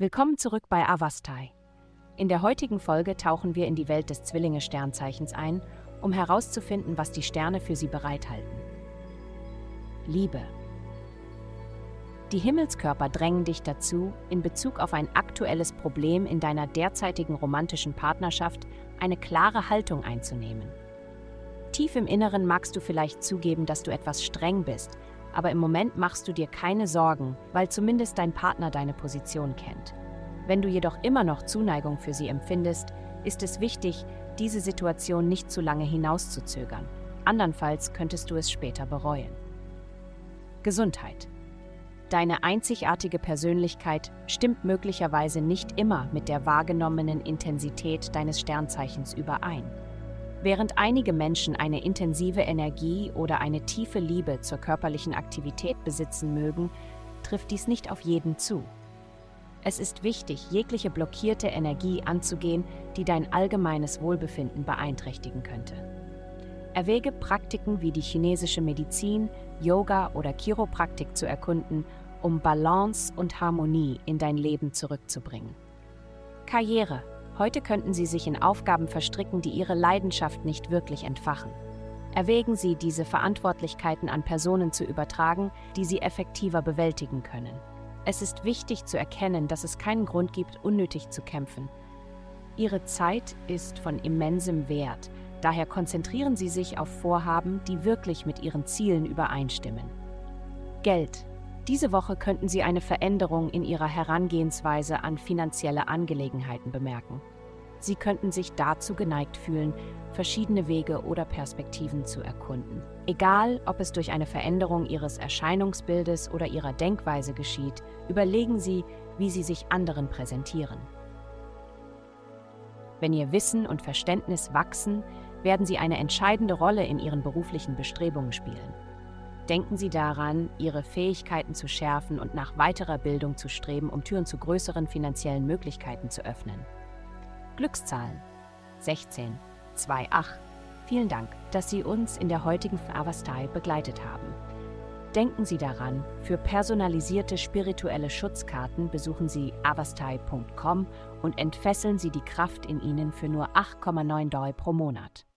Willkommen zurück bei Avastai. In der heutigen Folge tauchen wir in die Welt des Zwillinge-Sternzeichens ein, um herauszufinden, was die Sterne für sie bereithalten. Liebe. Die Himmelskörper drängen dich dazu, in Bezug auf ein aktuelles Problem in deiner derzeitigen romantischen Partnerschaft eine klare Haltung einzunehmen. Tief im Inneren magst du vielleicht zugeben, dass du etwas streng bist, aber im Moment machst du dir keine Sorgen, weil zumindest dein Partner deine Position kennt. Wenn du jedoch immer noch Zuneigung für sie empfindest, ist es wichtig, diese Situation nicht zu lange hinauszuzögern. Andernfalls könntest du es später bereuen. Gesundheit. Deine einzigartige Persönlichkeit stimmt möglicherweise nicht immer mit der wahrgenommenen Intensität deines Sternzeichens überein. Während einige Menschen eine intensive Energie oder eine tiefe Liebe zur körperlichen Aktivität besitzen mögen, trifft dies nicht auf jeden zu. Es ist wichtig, jegliche blockierte Energie anzugehen, die dein allgemeines Wohlbefinden beeinträchtigen könnte. Erwäge Praktiken wie die chinesische Medizin, Yoga oder Chiropraktik zu erkunden, um Balance und Harmonie in dein Leben zurückzubringen. Karriere Heute könnten Sie sich in Aufgaben verstricken, die Ihre Leidenschaft nicht wirklich entfachen. Erwägen Sie, diese Verantwortlichkeiten an Personen zu übertragen, die Sie effektiver bewältigen können. Es ist wichtig zu erkennen, dass es keinen Grund gibt, unnötig zu kämpfen. Ihre Zeit ist von immensem Wert, daher konzentrieren Sie sich auf Vorhaben, die wirklich mit Ihren Zielen übereinstimmen. Geld. Diese Woche könnten Sie eine Veränderung in Ihrer Herangehensweise an finanzielle Angelegenheiten bemerken. Sie könnten sich dazu geneigt fühlen, verschiedene Wege oder Perspektiven zu erkunden. Egal, ob es durch eine Veränderung Ihres Erscheinungsbildes oder Ihrer Denkweise geschieht, überlegen Sie, wie Sie sich anderen präsentieren. Wenn Ihr Wissen und Verständnis wachsen, werden Sie eine entscheidende Rolle in Ihren beruflichen Bestrebungen spielen. Denken Sie daran, Ihre Fähigkeiten zu schärfen und nach weiterer Bildung zu streben, um Türen zu größeren finanziellen Möglichkeiten zu öffnen. Glückszahlen 16 28. Vielen Dank, dass Sie uns in der heutigen Avastai begleitet haben. Denken Sie daran, für personalisierte spirituelle Schutzkarten besuchen Sie avastai.com und entfesseln Sie die Kraft in Ihnen für nur 8,9 Doi pro Monat.